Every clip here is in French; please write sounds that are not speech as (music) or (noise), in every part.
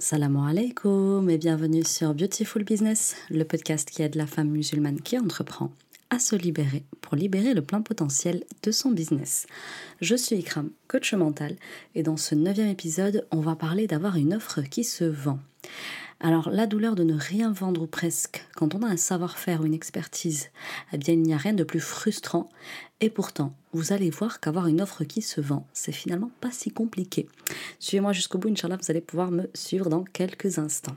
Salam alaikum et bienvenue sur Beautiful Business, le podcast qui aide la femme musulmane qui entreprend à se libérer pour libérer le plein potentiel de son business. Je suis Ikram, coach mental, et dans ce neuvième épisode, on va parler d'avoir une offre qui se vend. Alors la douleur de ne rien vendre ou presque, quand on a un savoir-faire ou une expertise, eh bien il n'y a rien de plus frustrant. Et pourtant, vous allez voir qu'avoir une offre qui se vend, c'est finalement pas si compliqué. Suivez-moi jusqu'au bout, Inch'Allah, vous allez pouvoir me suivre dans quelques instants.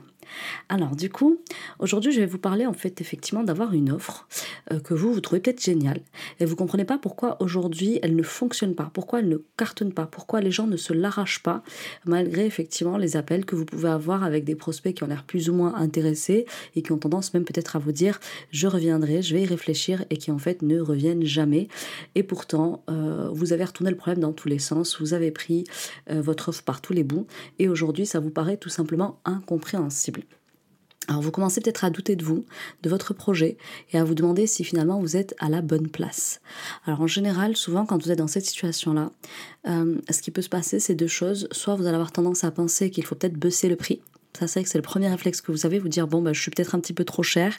Alors du coup, aujourd'hui je vais vous parler en fait effectivement d'avoir une offre euh, que vous, vous trouvez peut-être géniale et vous comprenez pas pourquoi aujourd'hui elle ne fonctionne pas, pourquoi elle ne cartonne pas, pourquoi les gens ne se l'arrachent pas malgré effectivement les appels que vous pouvez avoir avec des prospects qui ont l'air plus ou moins intéressés et qui ont tendance même peut-être à vous dire je reviendrai, je vais y réfléchir et qui en fait ne reviennent jamais et pourtant euh, vous avez retourné le problème dans tous les sens, vous avez pris euh, votre offre par tous les bouts et aujourd'hui ça vous paraît tout simplement incompréhensible. Alors vous commencez peut-être à douter de vous, de votre projet, et à vous demander si finalement vous êtes à la bonne place. Alors en général, souvent quand vous êtes dans cette situation-là, euh, ce qui peut se passer, c'est deux choses. Soit vous allez avoir tendance à penser qu'il faut peut-être baisser le prix. Ça, c'est que c'est le premier réflexe que vous avez, vous dire bon, bah, je suis peut-être un petit peu trop cher,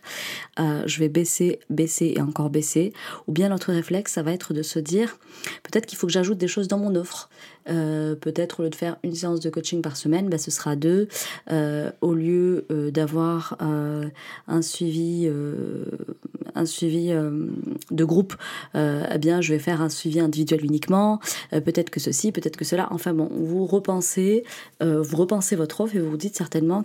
euh, je vais baisser, baisser et encore baisser. Ou bien l'autre réflexe, ça va être de se dire peut-être qu'il faut que j'ajoute des choses dans mon offre. Euh, peut-être au lieu de faire une séance de coaching par semaine, bah, ce sera deux. Euh, au lieu d'avoir un suivi, un suivi de groupe, eh bien, je vais faire un suivi individuel uniquement. peut-être que ceci, peut-être que cela. Enfin bon, vous repensez, vous repensez votre offre et vous vous dites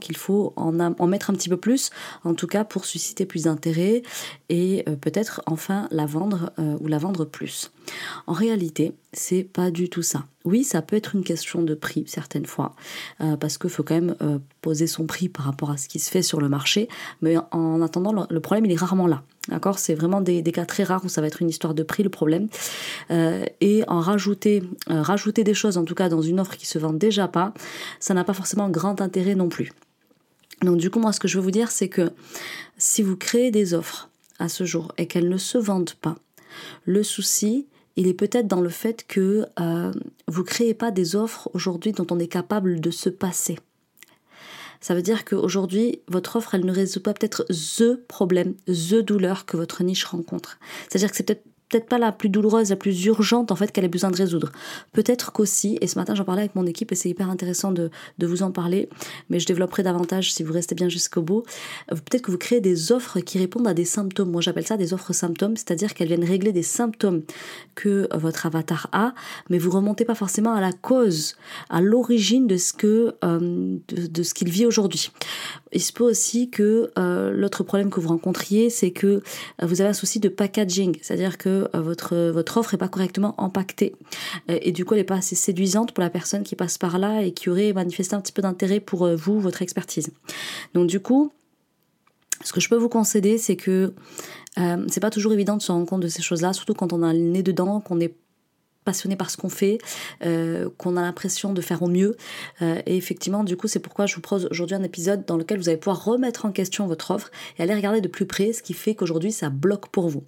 qu'il faut en, mettre un petit peu plus, en tout cas pour susciter plus d'intérêt et peut-être enfin la vendre ou la vendre plus. En réalité, c'est pas du tout ça. Oui, ça peut être une question de prix certaines fois, euh, parce qu'il faut quand même euh, poser son prix par rapport à ce qui se fait sur le marché, mais en attendant, le, problème, il est rarement là. D'accord C'est vraiment des, cas très rares où ça va être une histoire de prix, le problème. Euh, et en rajouter, rajouter des choses, en tout cas dans une offre qui se vend déjà pas, ça n'a pas forcément grand intérêt non plus. Donc du coup, moi, ce que je veux vous dire, c'est que si vous créez des offres à ce jour et qu'elles ne se vendent pas, le souci, il est peut-être dans le fait que euh, vous ne créez pas des offres aujourd'hui dont on est capable de se passer. Ça veut dire qu'aujourd'hui, votre offre, elle ne résout pas peut-être THE problème, THE douleur que votre niche rencontre. C'est-à-dire que c'est peut-être peut-être pas la plus douloureuse, la plus urgente en fait qu'elle ait besoin de résoudre. Peut-être qu'aussi, et ce matin j'en parlais avec mon équipe et c'est hyper intéressant de, vous en parler, mais je développerai davantage si vous restez bien jusqu'au bout. Peut-être que vous créez des offres qui répondent à des symptômes. Moi j'appelle ça des offres symptômes, c'est-à-dire qu'elles viennent régler des symptômes que votre avatar a, mais vous remontez pas forcément à la cause, à l'origine de ce euh, de, ce qu'il vit aujourd'hui. Il se peut aussi que euh, l'autre problème que vous rencontriez, c'est que euh, vous avez un souci de packaging, c'est-à-dire que euh, votre, votre offre n'est pas correctement empaquetée. Euh, et du coup, elle n'est pas assez séduisante pour la personne qui passe par là et qui aurait manifesté un petit peu d'intérêt pour euh, vous, votre expertise. Donc du coup, ce que je peux vous concéder, c'est que c'est pas toujours évident de se rendre compte de ces choses-là, surtout quand on a le nez dedans, qu'on est passionné par ce qu'on fait, euh, qu'on a l'impression de faire au mieux. Euh, et effectivement, du coup, c'est pourquoi je vous propose aujourd'hui un épisode dans lequel vous allez pouvoir remettre en question votre offre et aller regarder de plus près ce qui fait qu'aujourd'hui ça bloque pour vous.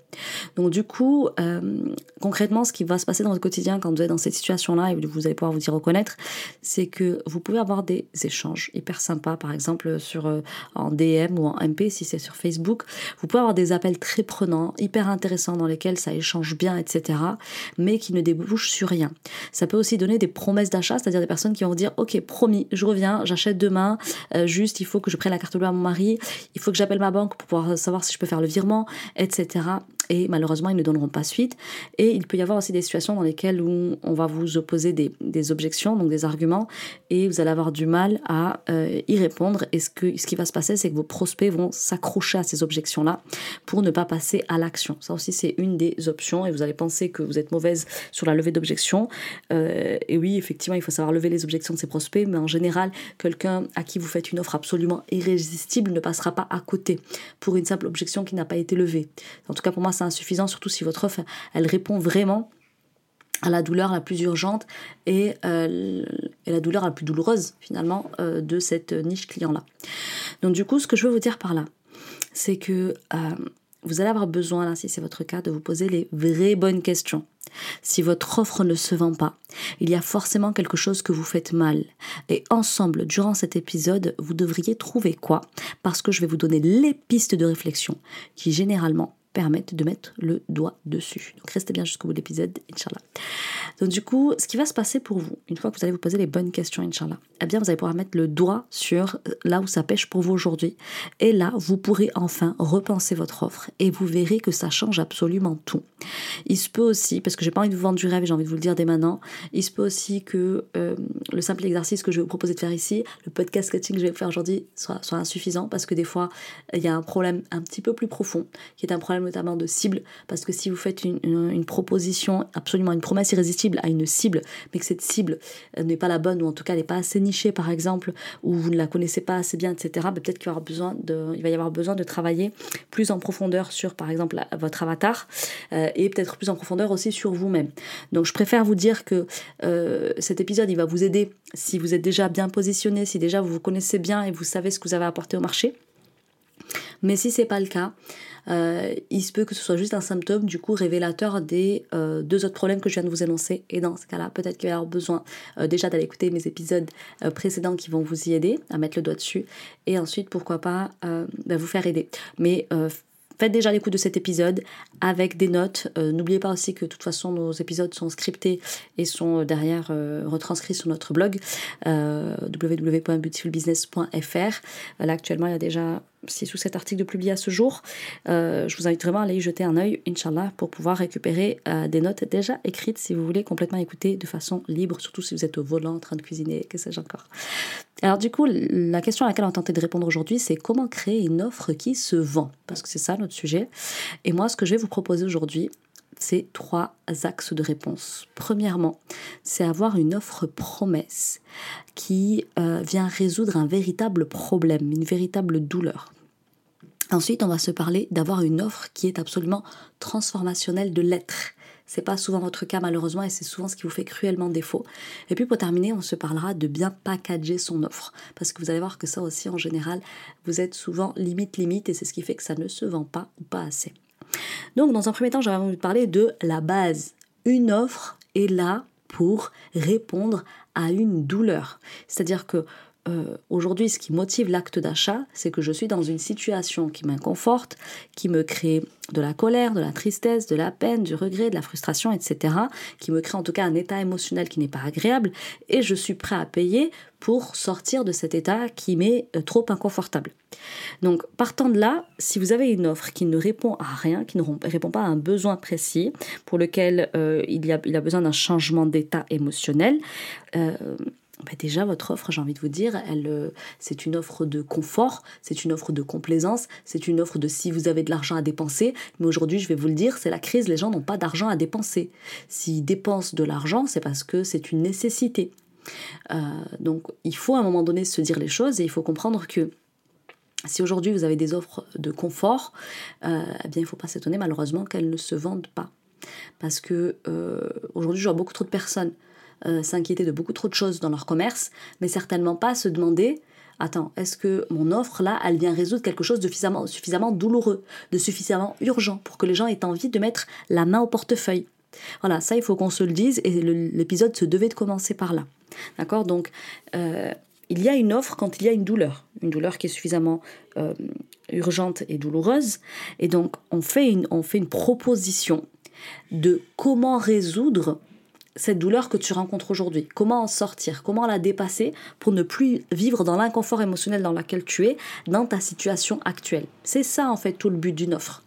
Donc du coup, euh, concrètement, ce qui va se passer dans votre quotidien quand vous êtes dans cette situation-là et vous allez pouvoir vous y reconnaître, c'est que vous pouvez avoir des échanges hyper sympas, par exemple sur en DM ou en MP si c'est sur Facebook. Vous pouvez avoir des appels très prenants, hyper intéressants dans lesquels ça échange bien, etc. Mais qui ne débouchent sur rien. Ça peut aussi donner des promesses d'achat, c'est-à-dire des personnes qui vont dire ok promis, je reviens, j'achète demain, euh, juste il faut que je prenne la carte bleue à mon mari, il faut que j'appelle ma banque pour pouvoir savoir si je peux faire le virement, etc. Et malheureusement, ils ne donneront pas suite. Et il peut y avoir aussi des situations dans lesquelles où on va vous opposer des, objections, donc des arguments, et vous allez avoir du mal à euh, y répondre. Et ce, que, ce qui va se passer, c'est que vos prospects vont s'accrocher à ces objections-là pour ne pas passer à l'action. Ça aussi, c'est une des options. Et vous allez penser que vous êtes mauvaise sur la levée d'objections. Euh, et oui, effectivement, il faut savoir lever les objections de ses prospects, mais en général, quelqu'un à qui vous faites une offre absolument irrésistible ne passera pas à côté pour une simple objection qui n'a pas été levée. En tout cas, pour moi, c'est insuffisant, surtout si votre offre, elle répond vraiment à la douleur la plus urgente et, euh, la douleur la plus douloureuse finalement euh, de cette niche client-là. Donc du coup, ce que je veux vous dire par là, c'est que vous allez avoir besoin, là, si c'est votre cas, de vous poser les vraies bonnes questions. Si votre offre ne se vend pas, il y a forcément quelque chose que vous faites mal. Et ensemble, durant cet épisode, vous devriez trouver quoi? Parce que je vais vous donner les pistes de réflexion qui généralement permettent de mettre le doigt dessus. Donc restez bien jusqu'au bout de l'épisode, Inch'Allah. Donc du coup, ce qui va se passer pour vous, une fois que vous allez vous poser les bonnes questions, Inch'Allah, eh bien vous allez pouvoir mettre le doigt sur là où ça pêche pour vous aujourd'hui. Et là, vous pourrez enfin repenser votre offre et vous verrez que ça change absolument tout. Il se peut aussi, parce que j'ai pas envie de vous vendre du rêve, j'ai envie de vous le dire dès maintenant, il se peut aussi que euh, le simple exercice que je vais vous proposer de faire ici, le podcast coaching que je vais vous faire aujourd'hui, soit insuffisant parce que des fois, il y a un problème un petit peu plus profond qui est un problème notamment de cible, parce que si vous faites une, proposition, absolument une promesse irrésistible à une cible, mais que cette cible euh, n'est pas la bonne, ou en tout cas n'est pas assez nichée par exemple, ou vous ne la connaissez pas assez bien, etc., ben, peut-être qu'il va, y avoir besoin de, il va y avoir besoin de travailler plus en profondeur sur par exemple votre avatar, euh, et peut-être plus en profondeur aussi sur vous-même. Donc je préfère vous dire que euh, cet épisode, il va vous aider si vous êtes déjà bien positionné, si déjà vous vous connaissez bien et vous savez ce que vous avez apporté au marché. Mais si c'est pas le cas, euh, il se peut que ce soit juste un symptôme du coup révélateur des euh, deux autres problèmes que je viens de vous énoncer. Et dans ce cas-là, peut-être qu'il va y avoir besoin euh, déjà d'aller écouter mes épisodes précédents qui vont vous y aider à mettre le doigt dessus. Et ensuite, pourquoi pas, bah, vous faire aider. Mais Faites déjà l'écoute de cet épisode avec des notes. N'oubliez pas aussi que de toute façon nos épisodes sont scriptés et sont derrière retranscrits sur notre blog www.beautifulbusiness.fr. Là actuellement il y a déjà 6 ou 7 articles de publiés à ce jour. Euh, je vous invite vraiment à aller y jeter un œil, Inch'Allah, pour pouvoir récupérer euh, des notes déjà écrites si vous voulez complètement écouter de façon libre, surtout si vous êtes au volant en train de cuisiner, que sais-je encore. Alors du coup, la question à laquelle on va tenter de répondre aujourd'hui, c'est comment créer une offre qui se vend? Parce que c'est ça notre sujet. Et moi, ce que je vais vous proposer aujourd'hui, c'est trois axes de réponse. Premièrement, c'est avoir une offre promesse qui euh, vient résoudre un véritable problème, une véritable douleur. Ensuite, on va se parler d'avoir une offre qui est absolument transformationnelle de l'être. C'est pas souvent votre cas malheureusement et c'est souvent ce qui vous fait cruellement défaut. Et puis pour terminer, on se parlera de bien packager son offre parce que vous allez voir que ça aussi en général, vous êtes souvent limite limite et c'est ce qui fait que ça ne se vend pas ou pas assez. Donc, dans un premier temps, j'avais envie de parler de la base. Une offre est là pour répondre à une douleur. C'est-à-dire que euh, aujourd'hui, ce qui motive l'acte d'achat, c'est que je suis dans une situation qui m'inconforte, qui me crée de la colère, de la tristesse, de la peine, du regret, de la frustration, etc., qui me crée en tout cas un état émotionnel qui n'est pas agréable, et je suis prêt à payer pour sortir de cet état qui m'est euh, trop inconfortable. Donc, partant de là, si vous avez une offre qui ne répond à rien, qui ne répond pas à un besoin précis, pour lequel euh, il, a besoin d'un changement d'état émotionnel, bah, déjà votre offre, j'ai envie de vous dire, elle, euh, c'est une offre de confort, c'est une offre de complaisance, c'est une offre de si vous avez de l'argent à dépenser. Mais aujourd'hui, je vais vous le dire, c'est la crise, les gens n'ont pas d'argent à dépenser. S'ils dépensent de l'argent, c'est parce que c'est une nécessité. Euh, donc, il faut à un moment donné se dire les choses et il faut comprendre que si aujourd'hui vous avez des offres de confort, euh, eh bien il ne faut pas s'étonner malheureusement qu'elles ne se vendent pas. Parce que aujourd'hui, je vois beaucoup trop de personnes euh, s'inquiéter de beaucoup trop de choses dans leur commerce, mais certainement pas se demander attends, est-ce que mon offre là, elle vient résoudre quelque chose de suffisamment, douloureux, de suffisamment urgent pour que les gens aient envie de mettre la main au portefeuille? Voilà, ça il faut qu'on se le dise et l'épisode se devait de commencer par là. D'accord? Donc, euh, il y a une offre quand il y a une douleur, une douleur qui est suffisamment euh, urgente et douloureuse. Et donc, on fait une, on fait une proposition de comment résoudre cette douleur que tu rencontres aujourd'hui. Comment en sortir? Comment la dépasser pour ne plus vivre dans l'inconfort émotionnel dans lequel tu es dans ta situation actuelle? C'est ça en fait tout le but d'une offre.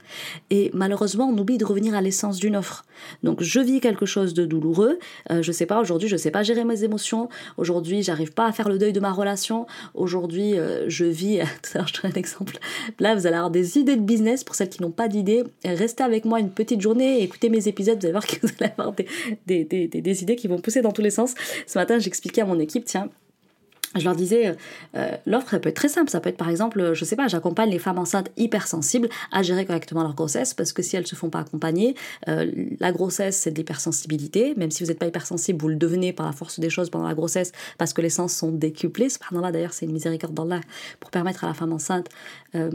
Et malheureusement, on oublie de revenir à l'essence d'une offre. Donc, je vis quelque chose de douloureux. Euh, je sais pas, aujourd'hui, je sais pas gérer mes émotions. Aujourd'hui, j'arrive pas à faire le deuil de ma relation. Aujourd'hui, euh, je vis. (laughs) Tout à l'heure, je donne un exemple. Là, vous allez avoir des idées de business pour celles qui n'ont pas d'idées. Restez avec moi une petite journée écoutez mes épisodes. Vous allez voir que (laughs) vous allez avoir des, des, des, des idées qui vont pousser dans tous les sens. Ce matin, j'expliquais à mon équipe, tiens, je leur disais, euh, l'offre, ça peut être très simple. Ça peut être par exemple, je sais pas, j'accompagne les femmes enceintes hypersensibles à gérer correctement leur grossesse parce que si elles se font pas accompagner, euh, la grossesse, c'est de l'hypersensibilité. Même si vous n'êtes pas hypersensible, vous le devenez par la force des choses pendant la grossesse parce que les sens sont décuplés. Là, d'ailleurs, c'est une miséricorde d'Allah pour permettre à la femme enceinte euh,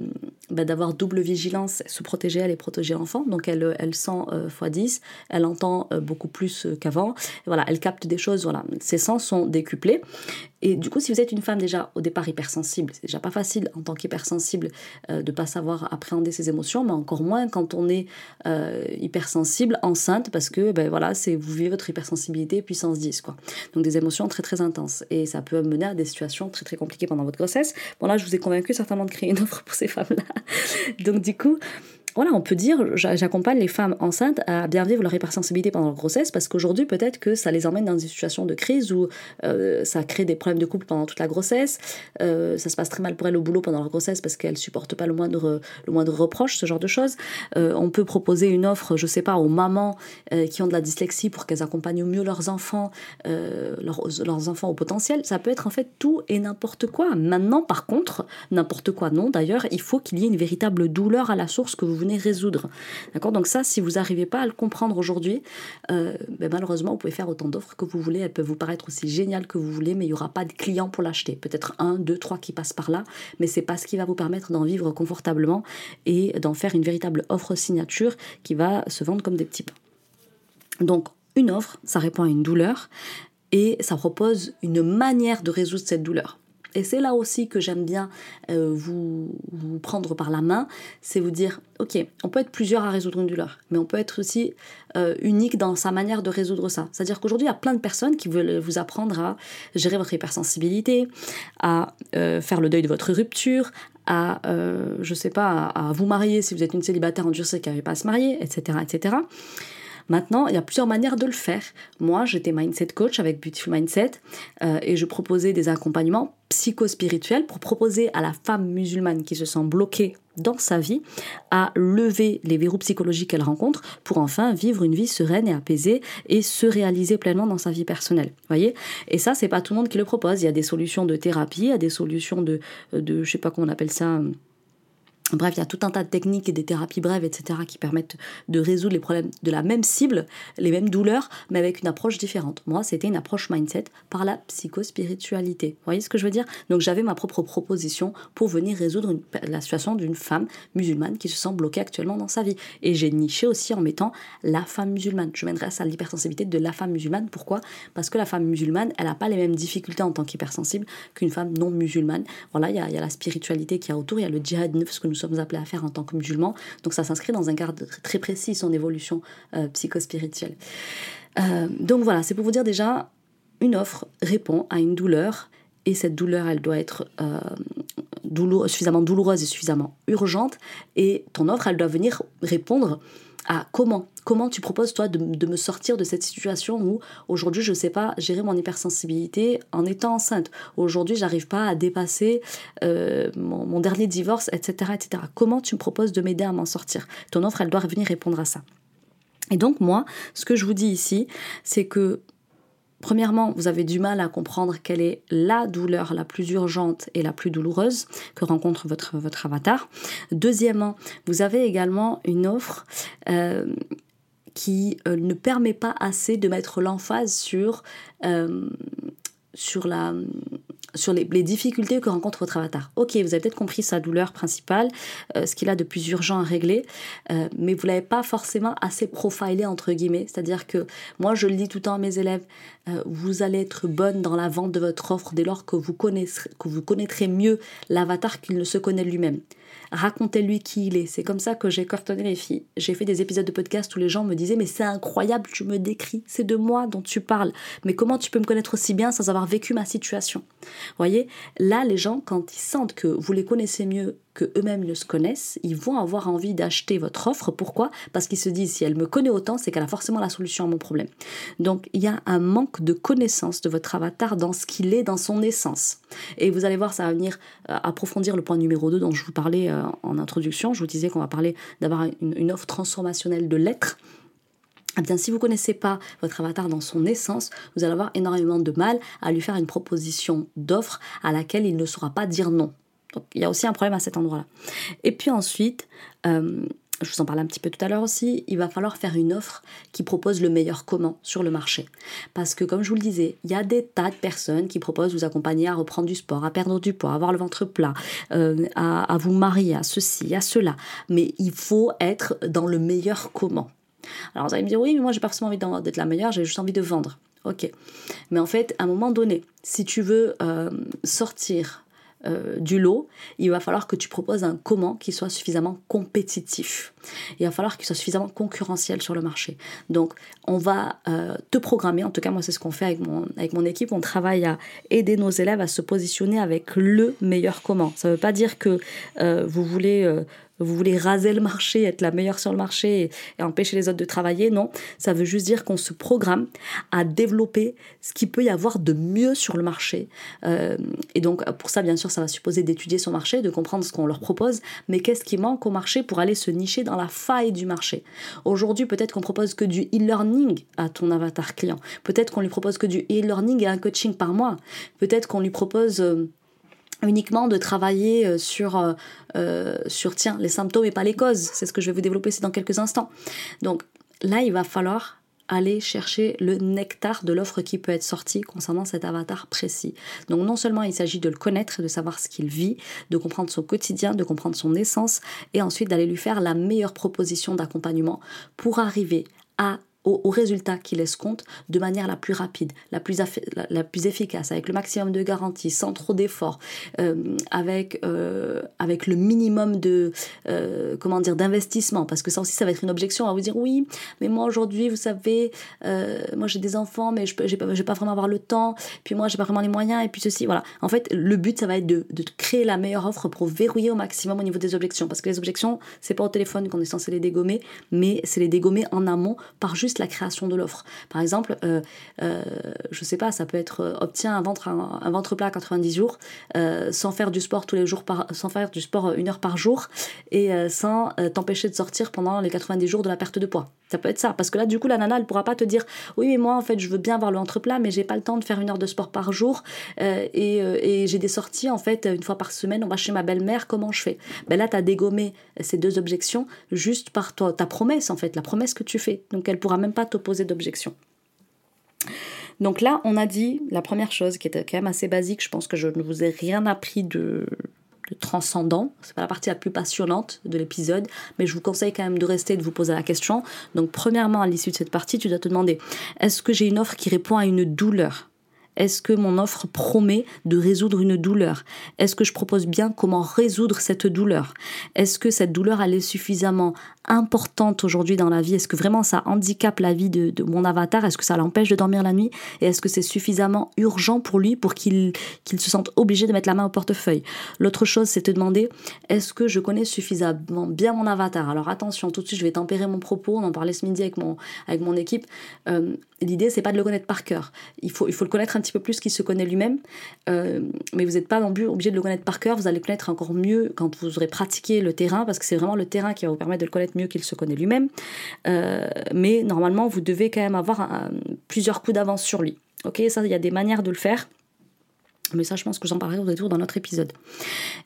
bah, d'avoir double vigilance, se protéger elle et protéger l'enfant. Donc, elle, elle sent x10, elle entend beaucoup plus qu'avant. Voilà, elle capte des choses, voilà. Ses sens sont décuplés. Et du coup, si vous êtes une femme déjà au départ hypersensible, c'est déjà pas facile en tant qu'hypersensible euh, de pas savoir appréhender ses émotions, mais encore moins quand on est euh, hypersensible, enceinte, parce que ben voilà, c'est vous vivez votre hypersensibilité puissance 10 quoi. Donc des émotions très très intenses et ça peut mener à des situations très très compliquées pendant votre grossesse. Bon là, je vous ai convaincu certainement de créer une offre pour ces femmes-là. (laughs) Donc du coup, voilà, on peut dire, j'accompagne les femmes enceintes à bien vivre leur hypersensibilité pendant leur grossesse parce qu'aujourd'hui, peut-être que ça les emmène dans des situations de crise où euh, ça crée des problèmes de couple pendant toute la grossesse. Euh, ça se passe très mal pour elles au boulot pendant leur grossesse parce qu'elles supportent pas le moindre, le moindre reproche, ce genre de choses. Euh, on peut proposer une offre, je sais pas, aux mamans qui ont de la dyslexie pour qu'elles accompagnent au mieux leurs enfants, leurs, leurs enfants au potentiel. Ça peut être en fait tout et n'importe quoi. Maintenant, par contre, n'importe quoi non d'ailleurs, il faut qu'il y ait une véritable douleur à la source que vous venez résoudre. D'accord? Donc ça, si vous n'arrivez pas à le comprendre aujourd'hui, euh, ben malheureusement, vous pouvez faire autant d'offres que vous voulez. Elles peuvent vous paraître aussi géniales que vous voulez, mais il n'y aura pas de clients pour l'acheter. Peut-être un, deux, trois qui passent par là, mais c'est pas ce qui va vous permettre d'en vivre confortablement et d'en faire une véritable offre signature qui va se vendre comme des petits pains. Donc, une offre, ça répond à une douleur et ça propose une manière de résoudre cette douleur. Et c'est là aussi que j'aime bien euh, vous, prendre par la main, c'est vous dire, ok, on peut être plusieurs à résoudre une douleur, mais on peut être aussi euh, unique dans sa manière de résoudre ça. C'est-à-dire qu'aujourd'hui, il y a plein de personnes qui veulent vous apprendre à gérer votre hypersensibilité, à euh, faire le deuil de votre rupture, à, je sais pas, à, vous marier si vous êtes une célibataire endurcie qui n'arrive pas à se marier, etc., etc. Maintenant, il y a plusieurs manières de le faire. Moi, j'étais mindset coach avec Beautiful Mindset euh, et je proposais des accompagnements psychospirituels pour proposer à la femme musulmane qui se sent bloquée dans sa vie à lever les verrous psychologiques qu'elle rencontre pour enfin vivre une vie sereine et apaisée et se réaliser pleinement dans sa vie personnelle. Voyez? Et ça, c'est pas tout le monde qui le propose. Il y a des solutions de thérapie, il y a des solutions de, de je sais pas comment on appelle ça Bref, il y a tout un tas de techniques et des thérapies brèves, etc., qui permettent de résoudre les problèmes de la même cible, les mêmes douleurs, mais avec une approche différente. Moi, c'était une approche mindset par la psychospiritualité. Vous voyez ce que je veux dire? Donc, j'avais ma propre proposition pour venir résoudre la situation d'une femme musulmane qui se sent bloquée actuellement dans sa vie. Et j'ai niché aussi en mettant la femme musulmane. Je m'adresse à l'hypersensibilité de la femme musulmane. Pourquoi? Parce que la femme musulmane, elle n'a pas les mêmes difficultés en tant qu'hypersensible qu'une femme non musulmane. Voilà, il y, a, la spiritualité qui a autour, il y a le djihad ce que nous sommes appelés à faire en tant que musulmans. Donc ça s'inscrit dans un cadre très précis, son évolution euh, psychospirituelle. Euh, donc voilà, c'est pour vous dire déjà, une offre répond à une douleur et cette douleur, elle doit être euh, suffisamment douloureuse et suffisamment urgente. Et ton offre, elle doit venir répondre comment? Comment tu proposes, toi, de, me sortir de cette situation où aujourd'hui, je ne sais pas gérer mon hypersensibilité en étant enceinte? Aujourd'hui, j'arrive pas à dépasser euh, mon, dernier divorce, etc., etc. Comment tu me proposes de m'aider à m'en sortir? Ton offre, elle doit venir répondre à ça. Et donc, moi, ce que je vous dis ici, c'est que Premièrement, vous avez du mal à comprendre quelle est la douleur la plus urgente et la plus douloureuse que rencontre votre, avatar. Deuxièmement, vous avez également une offre euh, qui euh, ne permet pas assez de mettre l'emphase sur, euh, sur la sur les, difficultés que rencontre votre avatar. Ok, vous avez peut-être compris sa douleur principale, euh, ce qu'il a de plus urgent à régler, euh, mais vous l'avez pas forcément assez profilé entre guillemets. C'est-à-dire que moi, je le dis tout le temps à mes élèves, euh, vous allez être bonne dans la vente de votre offre dès lors que vous connaîtrez, que vous connaîtrez mieux l'avatar qu'il ne se connaît lui-même. Racontez-lui qui il est. C'est comme ça que j'ai cartonné les filles. J'ai fait des épisodes de podcast où les gens me disaient Mais c'est incroyable, tu me décris, c'est de moi dont tu parles. Mais comment tu peux me connaître aussi bien sans avoir vécu ma situation? Voyez, là, les gens, quand ils sentent que vous les connaissez mieux que eux-mêmes le se connaissent, ils vont avoir envie d'acheter votre offre. Pourquoi? Parce qu'ils se disent si elle me connaît autant, c'est qu'elle a forcément la solution à mon problème. Donc il y a un manque de connaissance de votre avatar dans ce qu'il est, dans son essence. Et vous allez voir, ça va venir euh, approfondir le point numéro 2 dont je vous parlais euh, en introduction. Je vous disais qu'on va parler d'avoir une offre transformationnelle de l'être eh bien, si vous ne connaissez pas votre avatar dans son essence, vous allez avoir énormément de mal à lui faire une proposition d'offre à laquelle il ne saura pas dire non. Donc, il y a aussi un problème à cet endroit-là. Et puis ensuite, euh, je vous en parlais un petit peu tout à l'heure aussi, il va falloir faire une offre qui propose le meilleur comment sur le marché. Parce que comme je vous le disais, il y a des tas de personnes qui proposent de vous accompagner à reprendre du sport, à perdre du poids, à avoir le ventre plat, euh, à, vous marier, à ceci, à cela. Mais il faut être dans le meilleur comment. Alors vous allez me dire, oui, mais moi j'ai pas forcément envie d'être la meilleure, j'ai juste envie de vendre. Ok. Mais en fait, à un moment donné, si tu veux euh, sortir euh, du lot, il va falloir que tu proposes un comment qui soit suffisamment compétitif. Il va falloir qu'il soit suffisamment concurrentiel sur le marché. Donc, on va euh, te programmer, en tout cas moi c'est ce qu'on fait avec mon, avec mon équipe, on travaille à aider nos élèves à se positionner avec le meilleur comment. Ça ne veut pas dire que euh, vous voulez vous voulez raser le marché, être la meilleure sur le marché et, empêcher les autres de travailler. Non, ça veut juste dire qu'on se programme à développer ce qu'il peut y avoir de mieux sur le marché. Euh, et donc, pour ça, bien sûr, ça va supposer d'étudier son marché, de comprendre ce qu'on leur propose, mais qu'est-ce qui manque au marché pour aller se nicher dans la faille du marché? Aujourd'hui, peut-être qu'on propose que du e-learning à ton avatar client. Peut-être qu'on lui propose que du e-learning et un coaching par mois. Peut-être qu'on lui propose... Euh, uniquement de travailler euh, sur, euh, euh, sur tiens, les symptômes et pas les causes. C'est ce que je vais vous développer dans quelques instants. Donc là, il va falloir aller chercher le nectar de l'offre qui peut être sortie concernant cet avatar précis. Donc non seulement il s'agit de le connaître, de savoir ce qu'il vit, de comprendre son quotidien, de comprendre son essence, et ensuite d'aller lui faire la meilleure proposition d'accompagnement pour arriver à au, résultat qu'il escompte de manière la plus rapide, la plus, la, plus efficace, avec le maximum de garanties, sans trop d'efforts, euh, avec, euh, avec le minimum de euh, comment dire d'investissement. Parce que ça aussi, ça va être une objection à vous dire oui, mais moi aujourd'hui, vous savez, moi j'ai des enfants, mais je ne vais, vais, pas vraiment avoir le temps, puis moi j'ai pas vraiment les moyens, et puis ceci, voilà. En fait, le but, ça va être de, de créer la meilleure offre pour verrouiller au maximum au niveau des objections. Parce que les objections, c'est pas au téléphone qu'on est censé les dégommer, mais c'est les dégommer en amont par juste la création de l'offre. Par exemple, euh, euh, je sais pas, ça peut être euh, obtient un ventre, un, ventre plat à 90 jours euh, sans faire du sport tous les jours, sans faire du sport une heure par jour et sans t'empêcher de sortir pendant les 90 jours de la perte de poids. Ça peut être ça, parce que là, du coup, la nana, elle pourra pas te dire, oui, mais moi, en fait, je veux bien avoir le ventre plat, mais j'ai pas le temps de faire une heure de sport par jour et, j'ai des sorties, en fait, une fois par semaine, on va chez ma belle-mère, comment je fais? Ben là, as dégommé ces deux objections juste par toi, ta promesse, en fait, la promesse que tu fais. Donc, elle pourra même pas t'opposer d'objection. Donc là, on a dit la première chose qui était quand même assez basique, je pense que je ne vous ai rien appris de, de transcendant, c'est pas la partie la plus passionnante de l'épisode, mais je vous conseille quand même de rester et de vous poser la question. Donc premièrement, à l'issue de cette partie, tu dois te demander, est-ce que j'ai une offre qui répond à une douleur? Est-ce que mon offre promet de résoudre une douleur? Est-ce que je propose bien comment résoudre cette douleur? Est-ce que cette douleur elle est suffisamment importante aujourd'hui dans la vie? Est-ce que vraiment ça handicape la vie de, mon avatar? Est-ce que ça l'empêche de dormir la nuit? Et est-ce que c'est suffisamment urgent pour lui pour qu'il se sente obligé de mettre la main au portefeuille? L'autre chose, c'est de demander est-ce que je connais suffisamment bien mon avatar? Alors attention, tout de suite, je vais tempérer mon propos. On en parlait ce midi avec mon, avec mon équipe. Euh, L'idée, c'est pas de le connaître par cœur. Il faut, il faut le connaître un petit peu plus qu'il se connaît lui-même. Euh, mais vous n'êtes pas non plus obligé de le connaître par cœur. Vous allez le connaître encore mieux quand vous aurez pratiqué le terrain, parce que c'est vraiment le terrain qui va vous permettre de le connaître mieux qu'il se connaît lui-même. Euh, mais normalement, vous devez quand même avoir plusieurs coups d'avance sur lui. Ok, ça, il y a des manières de le faire. Mais ça, je pense que j'en parlerai au retour dans notre épisode.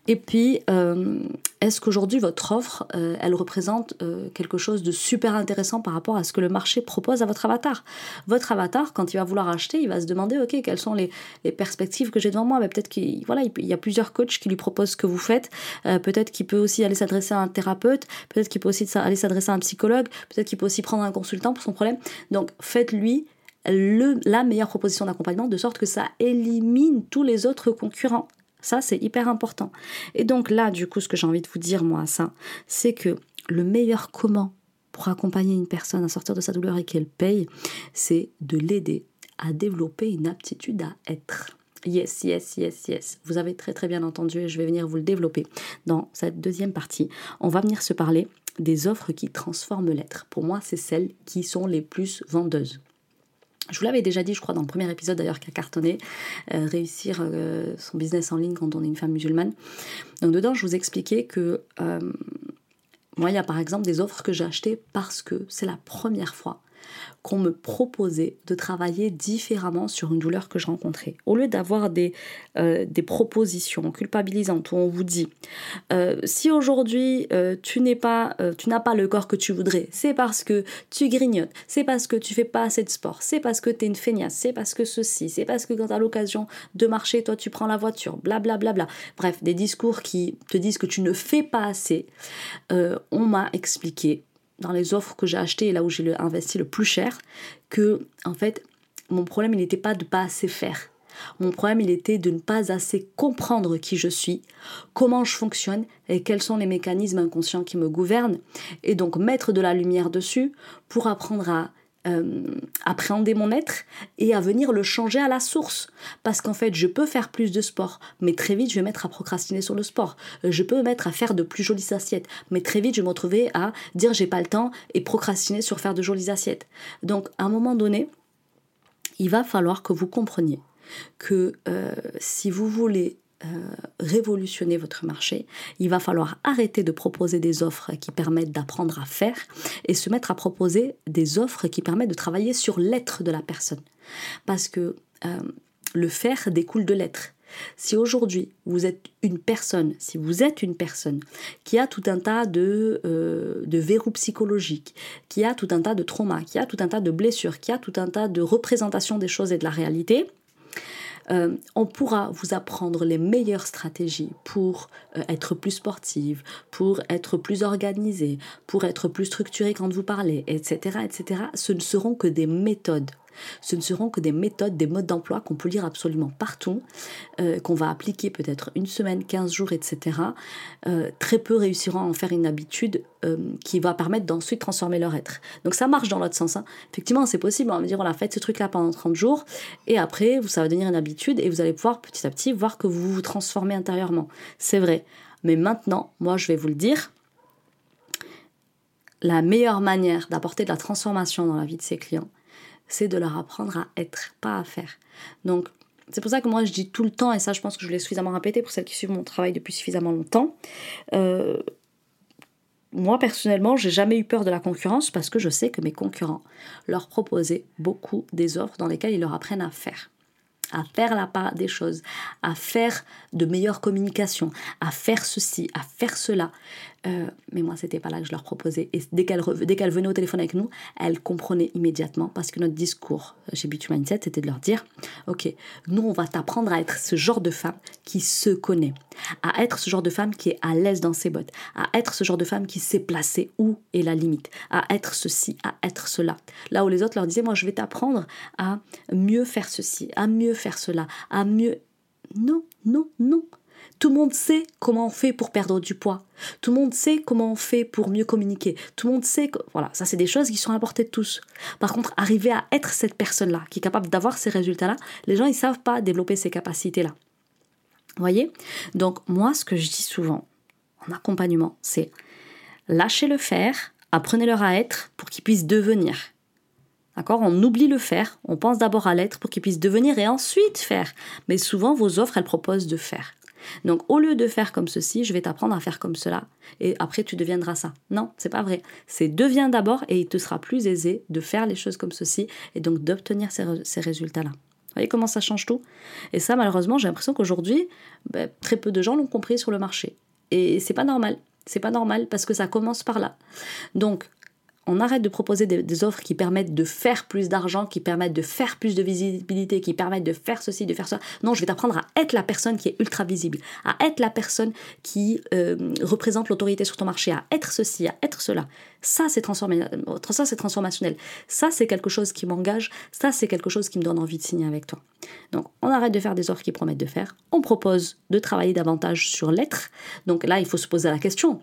Et puis, euh, est-ce qu'aujourd'hui, votre offre, euh, elle représente euh, quelque chose de super intéressant par rapport à ce que le marché propose à votre avatar? Votre avatar, quand il va vouloir acheter, il va se demander, OK, quelles sont les, perspectives que j'ai devant moi? Mais Peut-être qu'il voilà, il y a plusieurs coachs qui lui proposent ce que vous faites. peut-être qu'il peut aussi aller s'adresser à un thérapeute. Peut-être qu'il peut aussi aller s'adresser à un psychologue. Peut-être qu'il peut aussi prendre un consultant pour son problème. Donc, faites-lui la meilleure proposition d'accompagnement de sorte que ça élimine tous les autres concurrents. Ça, c'est hyper important. Et donc là, du coup, ce que j'ai envie de vous dire, moi, ça, c'est que le meilleur comment pour accompagner une personne à sortir de sa douleur et qu'elle paye, c'est de l'aider à développer une aptitude à être. Yes, yes, yes, yes. Vous avez très très bien entendu et je vais venir vous le développer. Dans cette deuxième partie, on va venir se parler des offres qui transforment l'être. Pour moi, c'est celles qui sont les plus vendeuses. Je vous l'avais déjà dit, je crois, dans le premier épisode d'ailleurs, qui a cartonné, euh, réussir euh, son business en ligne quand on est une femme musulmane. Donc dedans, je vous expliquais que euh, moi, il y a par exemple des offres que j'ai achetées parce que c'est la première fois qu'on me proposait de travailler différemment sur une douleur que je rencontrais. Au lieu d'avoir des, euh, propositions culpabilisantes où on vous dit euh, si aujourd'hui euh, tu n'es pas tu n'as pas le corps que tu voudrais, c'est parce que tu grignotes, c'est parce que tu fais pas assez de sport, c'est parce que tu es une feignasse, c'est parce que ceci, c'est parce que quand tu as l'occasion de marcher, toi tu prends la voiture, blablabla. Bla, bla, bla. Bref, des discours qui te disent que tu ne fais pas assez. on m'a expliqué dans les offres que j'ai achetées et là où j'ai investi le plus cher, que en fait, mon problème, il n'était pas de pas assez faire. Mon problème, il était de ne pas assez comprendre qui je suis, comment je fonctionne et quels sont les mécanismes inconscients qui me gouvernent, et donc mettre de la lumière dessus pour apprendre à euh, appréhender mon être et à venir le changer à la source. Parce qu'en fait, je peux faire plus de sport, mais très vite, je vais mettre à procrastiner sur le sport. Je peux mettre à faire de plus jolies assiettes, mais très vite, je vais me retrouver à dire j'ai pas le temps et procrastiner sur faire de jolies assiettes. Donc, à un moment donné, il va falloir que vous compreniez que euh, si vous voulez euh, révolutionner votre marché, il va falloir arrêter de proposer des offres qui permettent d'apprendre à faire et se mettre à proposer des offres qui permettent de travailler sur l'être de la personne. Parce que euh, le faire découle de l'être. Si aujourd'hui vous êtes une personne, si vous êtes une personne qui a tout un tas de, euh, de verrous psychologiques, qui a tout un tas de traumas, qui a tout un tas de blessures, qui a tout un tas de représentations des choses et de la réalité, euh, on pourra vous apprendre les meilleures stratégies pour euh, être plus sportive, pour être plus organisée, pour être plus structurée quand vous parlez, etc., etc. Ce ne seront que des méthodes. Ce ne seront que des méthodes, des modes d'emploi qu'on peut lire absolument partout, euh, qu'on va appliquer peut-être une semaine, 15 jours, etc. Euh, très peu réussiront à en faire une habitude euh, qui va permettre d'ensuite transformer leur être. Donc ça marche dans l'autre sens. Hein. Effectivement, c'est possible. On va me dire, voilà, faites ce truc-là pendant 30 jours, et après, ça va devenir une habitude, et vous allez pouvoir petit à petit voir que vous vous transformez intérieurement. C'est vrai. Mais maintenant, moi, je vais vous le dire, la meilleure manière d'apporter de la transformation dans la vie de ses clients, c'est de leur apprendre à être, pas à faire. Donc, c'est pour ça que moi je dis tout le temps, et ça je pense que je l'ai suffisamment répété pour celles qui suivent mon travail depuis suffisamment longtemps, euh, moi personnellement, j'ai jamais eu peur de la concurrence parce que je sais que mes concurrents leur proposaient beaucoup des offres dans lesquelles ils leur apprennent à faire à faire la part des choses, à faire de meilleures communications, à faire ceci, à faire cela. Euh, mais moi, c'était pas là que je leur proposais. Et dès qu'elles venaient au téléphone avec nous, elles comprenaient immédiatement parce que notre discours euh, chez B2 Mindset, c'était de leur dire Ok, nous, on va t'apprendre à être ce genre de femme qui se connaît, à être ce genre de femme qui est à l'aise dans ses bottes, à être ce genre de femme qui sait placer où est la limite, à être ceci, à être cela. Là où les autres leur disaient Moi, je vais t'apprendre à mieux faire ceci, à mieux faire cela, à mieux. Non, non, non. Tout le monde sait comment on fait pour perdre du poids. Tout le monde sait comment on fait pour mieux communiquer. Tout le monde sait que... Voilà, ça c'est des choses qui sont à portée de tous. Par contre, arriver à être cette personne-là, qui est capable d'avoir ces résultats-là, les gens, ils savent pas développer ces capacités-là. Vous voyez? Donc moi, ce que je dis souvent en accompagnement, c'est lâchez le faire, apprenez-leur à être pour qu'ils puissent devenir. D'accord? On oublie le faire, on pense d'abord à l'être pour qu'ils puissent devenir et ensuite faire. Mais souvent, vos offres, elles proposent de faire. Donc au lieu de faire comme ceci, je vais t'apprendre à faire comme cela et après tu deviendras ça. Non, c'est pas vrai. C'est deviens d'abord et il te sera plus aisé de faire les choses comme ceci et donc d'obtenir ces, résultats-là. Vous voyez comment ça change tout? Et ça, malheureusement, j'ai l'impression qu'aujourd'hui, ben, très peu de gens l'ont compris sur le marché. Et c'est pas normal. C'est pas normal parce que ça commence par là. Donc, on arrête de proposer des, offres qui permettent de faire plus d'argent, qui permettent de faire plus de visibilité, qui permettent de faire ceci, de faire ça. Non, je vais t'apprendre à être la personne qui est ultra visible, à être la personne qui euh, représente l'autorité sur ton marché, à être ceci, à être cela. Ça, c'est transformationnel. Ça, c'est quelque chose qui m'engage. Ça, c'est quelque chose qui me donne envie de signer avec toi. Donc, on arrête de faire des offres qui promettent de faire. On propose de travailler davantage sur l'être. Donc là, il faut se poser la question.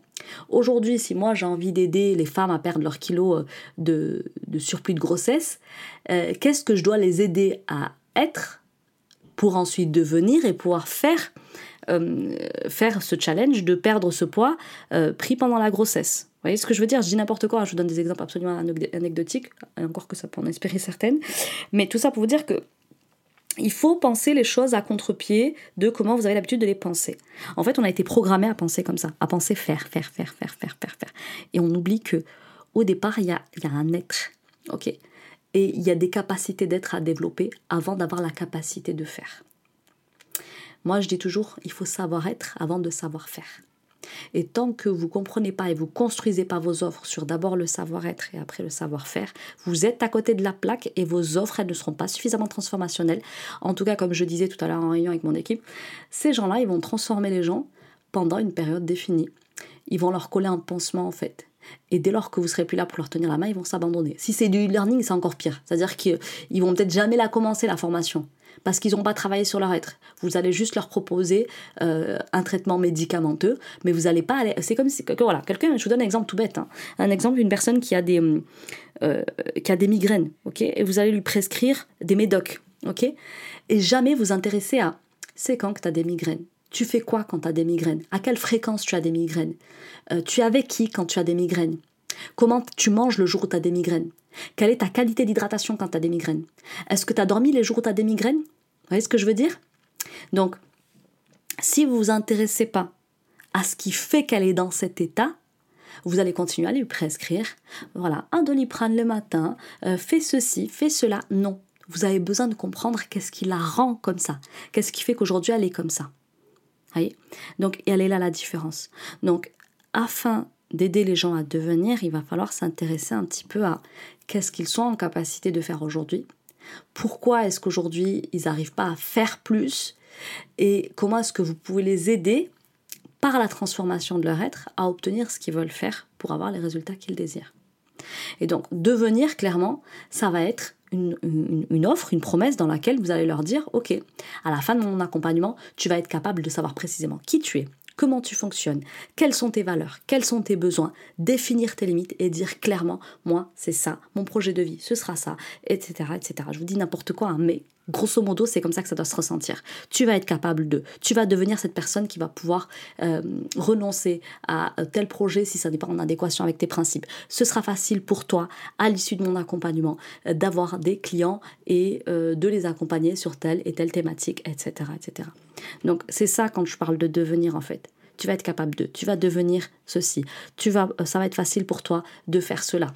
Aujourd'hui, si moi j'ai envie d'aider les femmes à perdre leurs kilos euh, de, surplus de grossesse, euh, qu'est-ce que je dois les aider à être pour ensuite devenir et pouvoir faire, euh, faire ce challenge de perdre ce poids pris pendant la grossesse? Vous voyez ce que je veux dire? Je dis n'importe quoi, je vous donne des exemples absolument anecdotiques, encore que ça peut en inspirer certaines. Mais tout ça pour vous dire que il faut penser les choses à contre-pied de comment vous avez l'habitude de les penser. En fait, on a été programmé à penser comme ça, à penser faire, faire, faire, faire, faire, faire, faire. Et on oublie que au départ, il y a, y a un être. Ok? Et il y a des capacités d'être à développer avant d'avoir la capacité de faire. Moi, je dis toujours, il faut savoir être avant de savoir faire. Et tant que vous ne comprenez pas et vous construisez pas vos offres sur d'abord le savoir-être et après le savoir-faire, vous êtes à côté de la plaque et vos offres, elles ne seront pas suffisamment transformationnelles. En tout cas, comme je disais tout à l'heure en réunion avec mon équipe, ces gens-là, ils vont transformer les gens pendant une période définie. Ils vont leur coller un pansement en fait. Et dès lors que vous serez plus là pour leur tenir la main, ils vont s'abandonner. Si c'est du e-learning, c'est encore pire. C'est-à-dire qu'ils vont peut-être jamais la commencer, la formation parce qu'ils n'ont pas travaillé sur leur être. Vous allez juste leur proposer euh, un traitement médicamenteux, mais vous n'allez pas aller. C'est comme si. voilà, quelqu'un, je vous donne un exemple tout bête. Hein. un exemple d'une personne qui a des, euh, migraines, Et vous allez lui prescrire des médocs, Et jamais vous intéresser à c'est quand que tu as des migraines? Tu fais quoi quand tu as des migraines? À quelle fréquence tu as des migraines? Euh, Tu es avec qui quand tu as des migraines? Comment tu manges le jour où tu as des migraines? Quelle est ta qualité d'hydratation quand tu as des migraines? Est-ce que tu as dormi les jours où tu as des migraines? Vous voyez ce que je veux dire? Donc, si vous vous intéressez pas à ce qui fait qu'elle est dans cet état, vous allez continuer à lui prescrire, voilà, un doliprane le matin, euh, fais ceci, fais cela. Non, vous avez besoin de comprendre qu'est-ce qui la rend comme ça, qu'est-ce qui fait qu'aujourd'hui elle est comme ça. Voyez? Donc, elle est là la différence. Donc, afin d'aider les gens à devenir, il va falloir s'intéresser un petit peu à qu'est-ce qu'ils sont en capacité de faire aujourd'hui, pourquoi est-ce qu'aujourd'hui ils n'arrivent pas à faire plus, et comment est-ce que vous pouvez les aider par la transformation de leur être à obtenir ce qu'ils veulent faire pour avoir les résultats qu'ils désirent? Et donc, devenir, clairement, ça va être une, une, offre, une promesse dans laquelle vous allez leur dire, OK, à la fin de mon accompagnement, tu vas être capable de savoir précisément qui tu es, comment tu fonctionnes, quelles sont tes valeurs, quels sont tes besoins, définir tes limites et dire clairement, moi, c'est ça, mon projet de vie, ce sera ça, etc. etc. Je vous dis n'importe quoi, hein, mais grosso modo, c'est comme ça que ça doit se ressentir. Tu vas être capable de, tu vas devenir cette personne qui va pouvoir euh, renoncer à tel projet si ça n'est pas en adéquation avec tes principes. Ce sera facile pour toi, à l'issue de mon accompagnement, euh, d'avoir des clients et euh, de les accompagner sur telle et telle thématique, etc. etc. Donc c'est ça quand je parle de devenir en fait. Tu vas être capable de, tu vas devenir ceci. Tu vas, euh, ça va être facile pour toi de faire cela.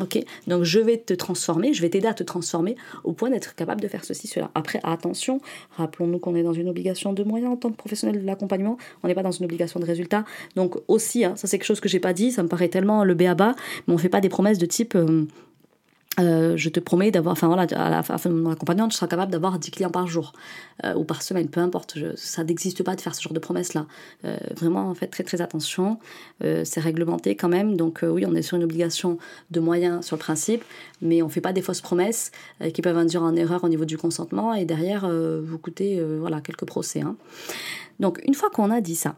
Ok, donc je vais te transformer, je vais t'aider à te transformer au point d'être capable de faire ceci, cela. Après, attention, rappelons-nous qu'on est dans une obligation de moyens en tant que professionnel de l'accompagnement, on n'est pas dans une obligation de résultat. Donc aussi, hein, ça c'est quelque chose que j'ai pas dit, ça me paraît tellement le béaba, mais on fait pas des promesses de type euh, euh, je te promets d'avoir, enfin voilà, à la fin de mon accompagnement, tu seras capable d'avoir 10 clients par jour euh, ou par semaine, peu importe. ça n'existe pas de faire ce genre de promesses-là. Euh, vraiment, en fait, très très attention. c'est réglementé quand même. Donc oui, on est sur une obligation de moyens sur le principe, mais on ne fait pas des fausses promesses qui peuvent induire en erreur au niveau du consentement et derrière vous coûter voilà, quelques procès. Hein. Donc une fois qu'on a dit ça,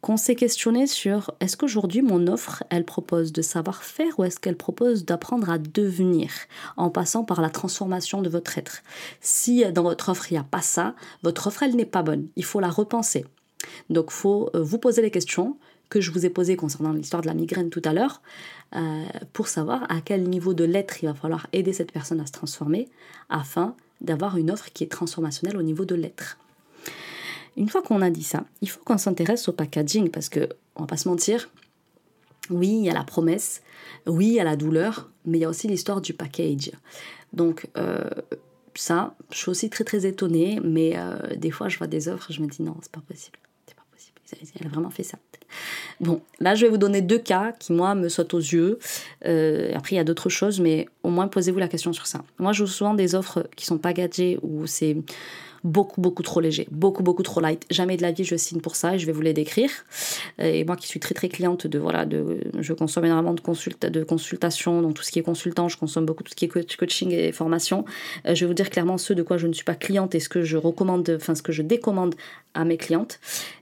qu'on s'est questionné sur est-ce qu'aujourd'hui mon offre, elle propose de savoir faire ou est-ce qu'elle propose d'apprendre à devenir en passant par la transformation de votre être? Si dans votre offre il n'y a pas ça, votre offre elle n'est pas bonne. Il faut la repenser. Donc faut euh, vous poser les questions que je vous ai posées concernant l'histoire de la migraine tout à l'heure euh, pour savoir à quel niveau de l'être il va falloir aider cette personne à se transformer afin d'avoir une offre qui est transformationnelle au niveau de l'être. Une fois qu'on a dit ça, il faut qu'on s'intéresse au packaging parce que, on va pas se mentir, oui, il y a la promesse, oui, il y a la douleur, mais il y a aussi l'histoire du package. Donc, euh, ça, je suis aussi très très étonnée, mais euh, des fois je vois des offres, je me dis non, c'est pas possible, c'est pas possible, elle a vraiment fait ça. Bon, là je vais vous donner deux cas qui moi me sautent aux yeux. Euh, après il y a d'autres choses, mais au moins posez-vous la question sur ça. Moi je vois souvent des offres qui sont packagées où c'est beaucoup, beaucoup trop léger, beaucoup, beaucoup trop light. Jamais de la vie je signe pour ça et je vais vous les décrire. Et moi qui suis très, très cliente de, voilà, de, je consomme énormément de, de consultations, donc tout ce qui est consultant, je consomme beaucoup tout ce qui est coaching et formation. Euh, je vais vous dire clairement ce de quoi je ne suis pas cliente et ce que je recommande, enfin ce que je décommande à mes clientes.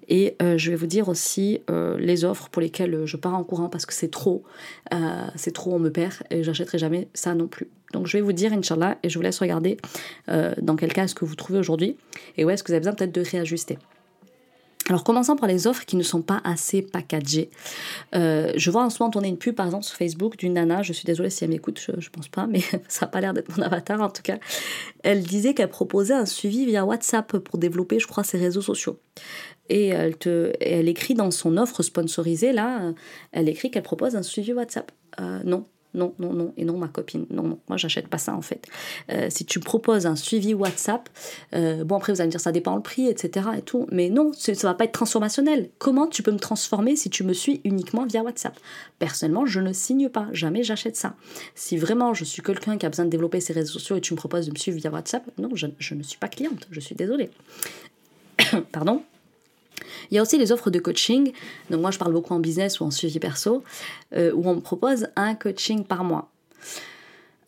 Et euh, je vais vous dire aussi euh, les offres pour lesquelles je pars en courant parce que c'est trop, c'est trop, on me perd et j'achèterai jamais ça non plus. Donc je vais vous dire, Inch'Allah, et je vous laisse regarder euh, dans quel cas est-ce que vous trouvez aujourd'hui et où est-ce que vous avez besoin peut-être de réajuster? Alors commençons par les offres qui ne sont pas assez packagées. Euh, je vois en ce moment tourner une pub par exemple sur Facebook d'une nana, je suis désolée si elle m'écoute, je, je, pense pas, mais (laughs) ça n'a pas l'air d'être mon avatar en tout cas. Elle disait qu'elle proposait un suivi via WhatsApp pour développer, je crois, ses réseaux sociaux. Et elle, écrit dans son offre sponsorisée, là, elle écrit qu'elle propose un suivi WhatsApp. Euh, non, non, non, non, et non, ma copine, non, non, moi j'achète pas ça en fait. Euh, si tu proposes un suivi WhatsApp, euh, bon après vous allez me dire ça dépend le prix, etc. et tout, mais non, ça va pas être transformationnel. Comment tu peux me transformer si tu me suis uniquement via WhatsApp? Personnellement, je ne signe pas, jamais j'achète ça. Si vraiment je suis quelqu'un qui a besoin de développer ses réseaux sociaux et tu me proposes de me suivre via WhatsApp, non, je, je ne suis pas cliente, je suis désolée. (coughs) Pardon? Il y a aussi les offres de coaching. Donc moi, je parle beaucoup en business ou en suivi perso, euh, où on me propose un coaching par mois.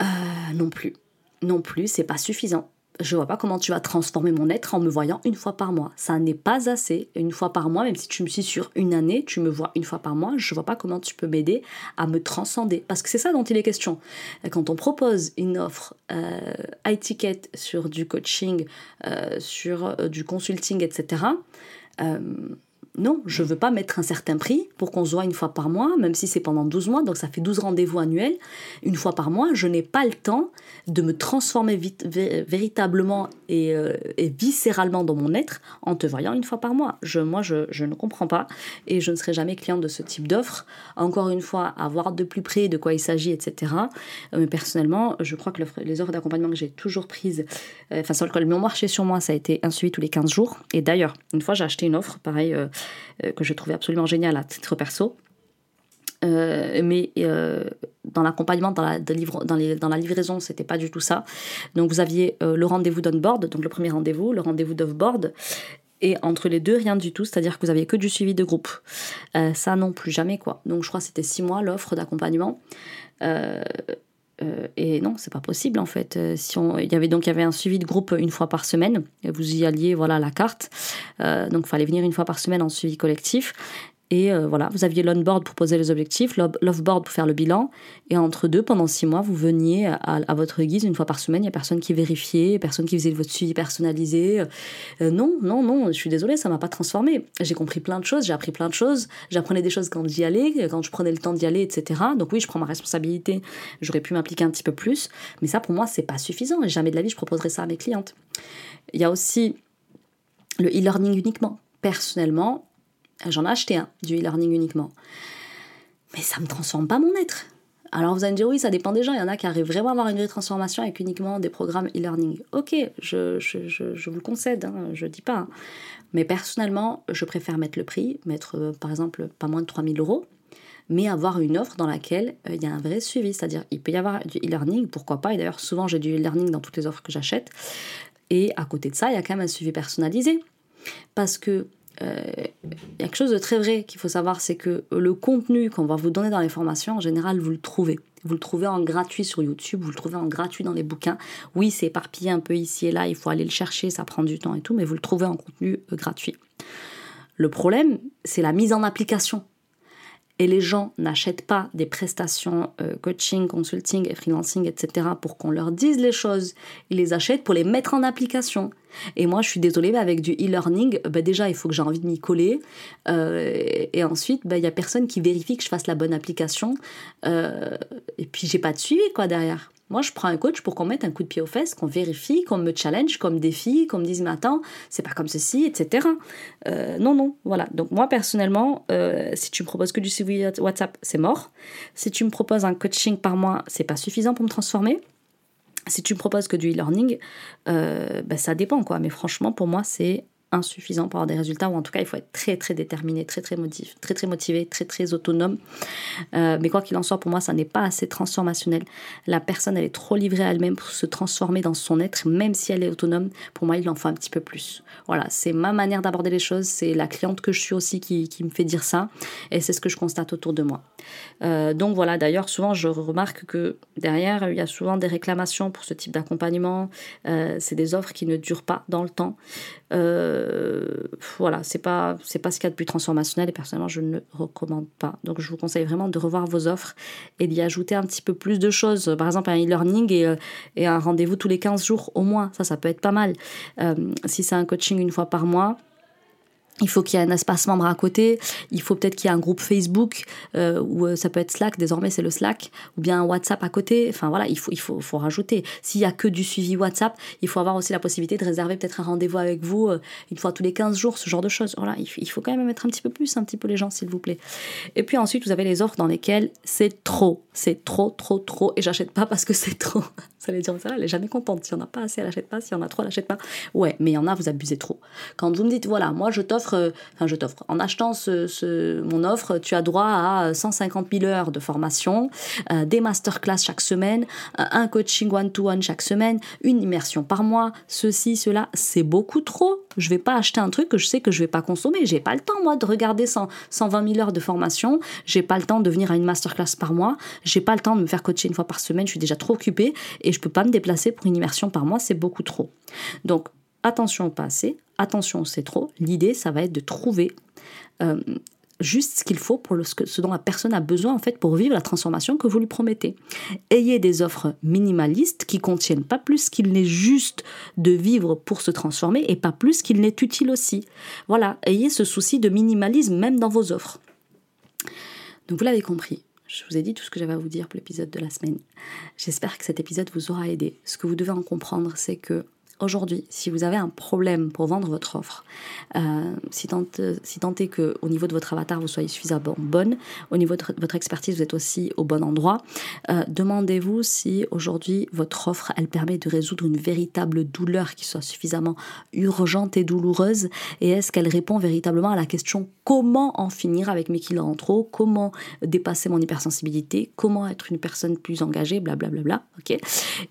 Euh, non plus. Non plus, c'est pas suffisant. Je vois pas comment tu vas transformer mon être en me voyant une fois par mois. Ça n'est pas assez. Une fois par mois, même si tu me suis sur une année, tu me vois une fois par mois, je vois pas comment tu peux m'aider à me transcender. Parce que c'est ça dont il est question. Quand on propose une offre euh, high ticket sur du coaching, sur du consulting, etc., euh, non, je veux pas mettre un certain prix pour qu'on se voit une fois par mois, même si c'est pendant 12 mois, donc ça fait 12 rendez-vous annuels, une fois par mois. Je n'ai pas le temps de me transformer véritablement euh, et, viscéralement dans mon être en te voyant une fois par mois. Je, moi, je, ne comprends pas et je ne serai jamais cliente de ce type d'offre. Encore une fois, à voir de plus près de quoi il s'agit, etc. Euh, mais personnellement, je crois que les offres d'accompagnement que j'ai toujours prises, euh, enfin sur le col, mais ont marché sur moi, ça a été un suivi tous les 15 jours. Et d'ailleurs, une fois, j'ai acheté une offre, pareil, que j'ai trouvé absolument géniale à titre perso. Euh, mais euh, dans l'accompagnement, dans la, livre, dans, livraison, pas du tout ça. Donc vous aviez euh, le rendez-vous d'onboard, donc le premier rendez-vous, le rendez-vous d'offboard, et entre les deux, rien du tout, c'est-à-dire que vous aviez que du suivi de groupe. ça non plus, jamais quoi. Donc je crois que c'était six mois l'offre d'accompagnement. Et non, c'est pas possible en fait. si on, il y avait donc il y avait un suivi de groupe une fois par semaine. Vous y alliez, voilà la carte. donc il fallait venir une fois par semaine en suivi collectif. Et euh, voilà, vous aviez l'onboard pour poser les objectifs, l'offboard pour faire le bilan. Et entre deux, pendant six mois, vous veniez à, votre guise une fois par semaine. Il n'y a personne qui vérifiait, personne qui faisait votre suivi personnalisé. Euh, non, non, non, je suis désolée, ça m'a pas transformé. J'ai compris plein de choses, j'ai appris plein de choses. J'apprenais des choses quand j'y allais, quand je prenais le temps d'y aller, etc. Donc oui, je prends ma responsabilité. J'aurais pu m'impliquer un petit peu plus. Mais ça, pour moi, c'est pas suffisant. Jamais de la vie, je proposerais ça à mes clientes. Il y a aussi le e-learning uniquement. Personnellement, J'en ai acheté un, du e-learning uniquement. Mais ça ne me transforme pas mon être. Alors vous allez me dire, oui, ça dépend des gens. Il y en a qui arrivent vraiment à avoir une vraie transformation avec uniquement des programmes e-learning. Ok, je, je, vous le concède, hein, je ne dis pas. Hein. Mais personnellement, je préfère mettre le prix, mettre euh, par exemple pas moins de 3000 euros, mais avoir une offre dans laquelle euh, il y a un vrai suivi. C'est-à-dire, il peut y avoir du e-learning, pourquoi pas. Et d'ailleurs, souvent, j'ai du e-learning dans toutes les offres que j'achète. Et à côté de ça, il y a quand même un suivi personnalisé. Parce que il euh, y a quelque chose de très vrai qu'il faut savoir, c'est que le contenu qu'on va vous donner dans les formations, en général, vous le trouvez. Vous le trouvez en gratuit sur YouTube, vous le trouvez en gratuit dans les bouquins. Oui, c'est éparpillé un peu ici et là, il faut aller le chercher, ça prend du temps et tout, mais vous le trouvez en contenu euh, gratuit. Le problème, c'est la mise en application et les gens n'achètent pas des prestations euh, coaching, consulting et freelancing, etc. pour qu'on leur dise les choses. Ils les achètent pour les mettre en application. Et moi, je suis désolée, mais avec du e-learning, bah déjà, il faut que j'ai envie de m'y coller. Euh, et ensuite, bah, il n'y a personne qui vérifie que je fasse la bonne application. Euh, et puis, j'ai pas de suivi, quoi, derrière. Moi, je prends un coach pour qu'on mette un coup de pied aux fesses, qu'on vérifie, qu'on me challenge, qu'on me défie, qu'on me dise, mais attends, c'est pas comme ceci, etc. Euh, non, non, voilà. Donc, moi, personnellement, euh, si tu me proposes que du suivi WhatsApp, c'est mort. Si tu me proposes un coaching par mois, c'est pas suffisant pour me transformer. Si tu me proposes que du e-learning, euh, bah, ça dépend, quoi. Mais franchement, pour moi, c'est insuffisant pour avoir des résultats, ou en tout cas, il faut être très, très déterminé, très, très, motivé, très, très motivé, très, très autonome. Euh, mais quoi qu'il en soit, pour moi, ça n'est pas assez transformationnel. La personne, elle est trop livrée à elle-même pour se transformer dans son être, même si elle est autonome. Pour moi, il en faut un petit peu plus. Voilà, c'est ma manière d'aborder les choses, c'est la cliente que je suis aussi qui, me fait dire ça, et c'est ce que je constate autour de moi. Euh, donc voilà, d'ailleurs, souvent, je remarque que derrière, il y a souvent des réclamations pour ce type d'accompagnement. Euh, c'est des offres qui ne durent pas dans le temps. Euh, voilà, c'est pas c'est pas ce qu'il y a de plus transformationnel et personnellement je ne recommande pas. Donc je vous conseille vraiment de revoir vos offres et d'y ajouter un petit peu plus de choses. Par exemple un e-learning et, euh, et, un rendez-vous tous les 15 jours au moins. Ça, ça peut être pas mal. Euh, si c'est un coaching une fois par mois, il faut qu'il y ait un espace membre à côté, il faut peut-être qu'il y ait un groupe Facebook, euh, ou euh, ça peut être Slack, désormais c'est le Slack, ou bien un WhatsApp à côté, enfin voilà, il faut, il faut, faut rajouter. S'il y a que du suivi WhatsApp, il faut avoir aussi la possibilité de réserver peut-être un rendez-vous avec vous euh, une fois tous les 15 jours, ce genre de choses. Voilà, il, faut quand même mettre un petit peu plus, un petit peu les gens, s'il vous plaît. Et puis ensuite, vous avez les offres dans lesquelles c'est trop, c'est trop, trop, trop, et j'achète pas parce que c'est trop. (laughs) Ça veut dire ça, elle est jamais contente. Si on a pas assez, elle achète pas. Si on a trop, elle achète pas. Ouais, mais il y en a, vous abusez trop. Quand vous me dites, voilà, moi je t'offre euh, je t'offre, en achetant ce, mon offre, tu as droit à 150 000 heures de formation, euh, des masterclass chaque semaine, euh, un coaching one-to-one chaque semaine, une immersion par mois, ceci, cela, c'est beaucoup trop. Je vais pas acheter un truc que je sais que je vais pas consommer. J'ai pas le temps, moi, de regarder 120 000 heures de formation. J'ai pas le temps de venir à une masterclass par mois. J'ai pas le temps de me faire coacher une fois par semaine. Je suis déjà trop occupée et je peux pas me déplacer pour une immersion par mois. C'est beaucoup trop. Donc, attention au passé, attention, c'est trop. L'idée, ça va être de trouver euh, juste ce qu'il faut pour ce dont la personne a besoin en fait pour vivre la transformation que vous lui promettez. Ayez des offres minimalistes qui contiennent pas plus qu'il n'est juste de vivre pour se transformer et pas plus qu'il n'est utile aussi. Voilà, ayez ce souci de minimalisme même dans vos offres. Donc vous l'avez compris, je vous ai dit tout ce que j'avais à vous dire pour l'épisode de la semaine. J'espère que cet épisode vous aura aidé. Ce que vous devez en comprendre, c'est que aujourd'hui, si vous avez un problème pour vendre votre offre, euh, si, tant, si tant est qu'au niveau de votre avatar, vous soyez suffisamment bonne, au niveau de votre expertise, vous êtes aussi au bon endroit, euh, demandez-vous si aujourd'hui votre offre, elle permet de résoudre une véritable douleur qui soit suffisamment urgente et douloureuse, et est-ce qu'elle répond véritablement à la question comment en finir avec mes clients en trop, comment dépasser mon hypersensibilité, comment être une personne plus engagée, blablabla, bla, bla, bla, ok?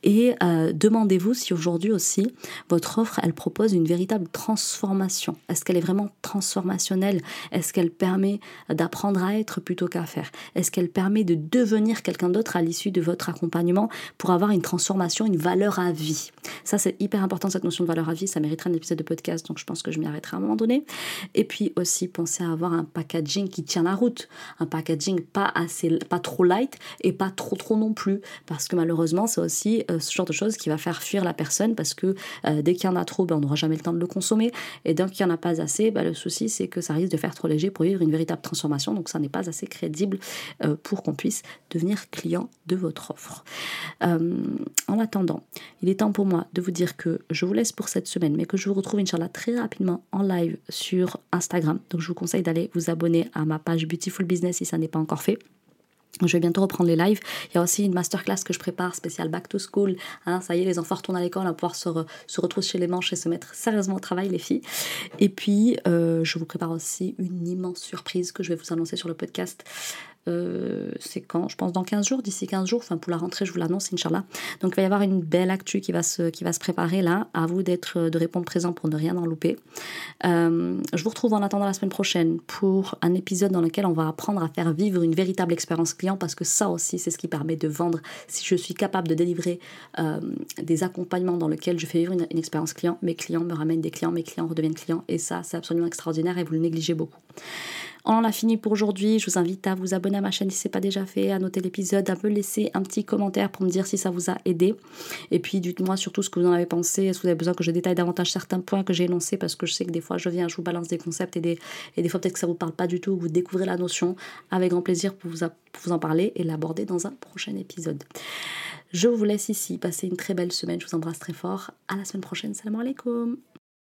Et euh, demandez-vous si aujourd'hui aussi, votre offre, elle propose une véritable transformation. Est-ce qu'elle est vraiment transformationnelle? Est-ce qu'elle permet d'apprendre à être plutôt qu'à faire? Est-ce qu'elle permet de devenir quelqu'un d'autre à l'issue de votre accompagnement pour avoir une transformation, une valeur à vie? Ça, c'est hyper important, cette notion de valeur à vie. Ça mériterait un épisode de podcast, donc je pense que je m'y arrêterai à un moment donné. Et puis aussi, pensez à avoir un packaging qui tient la route. Un packaging pas, assez, pas trop light et pas trop trop non plus. Parce que malheureusement, c'est aussi euh, ce genre de choses qui va faire fuir la personne parce que euh, dès qu'il y en a trop, ben, on n'aura jamais le temps de le consommer. Et dès qu'il n'y en a pas assez, ben, le souci, c'est que ça risque de faire trop léger pour vivre une véritable transformation. Donc, ça n'est pas assez crédible euh, pour qu'on puisse devenir client de votre offre. Euh, en attendant, il est temps pour moi de vous dire que je vous laisse pour cette semaine, mais que je vous retrouve, Inch'Allah, très rapidement en live sur Instagram. Donc, je vous conseille d'aller vous abonner à ma page Beautiful Business si ça n'est pas encore fait. Je vais bientôt reprendre les lives. Il y a aussi une masterclass que je prépare spéciale Back to School. Hein, ça y est, les enfants retournent à l'école, on va pouvoir se, se retrousser les manches et se mettre sérieusement au travail, les filles. Et puis, euh, je vous prépare aussi une immense surprise que je vais vous annoncer sur le podcast euh, c'est quand Je pense dans 15 jours, d'ici 15 jours, enfin pour la rentrée, je vous l'annonce, Inch'Allah. Donc il va y avoir une belle actu qui va se, préparer là. À vous d'être, de répondre présent pour ne rien en louper. Euh, je vous retrouve en attendant la semaine prochaine pour un épisode dans lequel on va apprendre à faire vivre une véritable expérience client parce que ça aussi, c'est ce qui permet de vendre. Si je suis capable de délivrer euh, des accompagnements dans lesquels je fais vivre une expérience client, mes clients me ramènent des clients, mes clients redeviennent clients et ça, c'est absolument extraordinaire et vous le négligez beaucoup. On en a fini pour aujourd'hui. Je vous invite à vous abonner à ma chaîne si ce n'est pas déjà fait, à noter l'épisode, à me laisser un petit commentaire pour me dire si ça vous a aidé. Et puis dites-moi surtout ce que vous en avez pensé. Que vous avez besoin que je détaille davantage certains points que j'ai énoncés? Parce que je sais que des fois je viens, je vous balance des concepts et des, et des fois peut-être que ça ne vous parle pas du tout, vous découvrez la notion. Avec grand plaisir pour vous, pour vous en parler et l'aborder dans un prochain épisode. Je vous laisse ici. Passez une très belle semaine. Je vous embrasse très fort. À la semaine prochaine. Salam alaikum.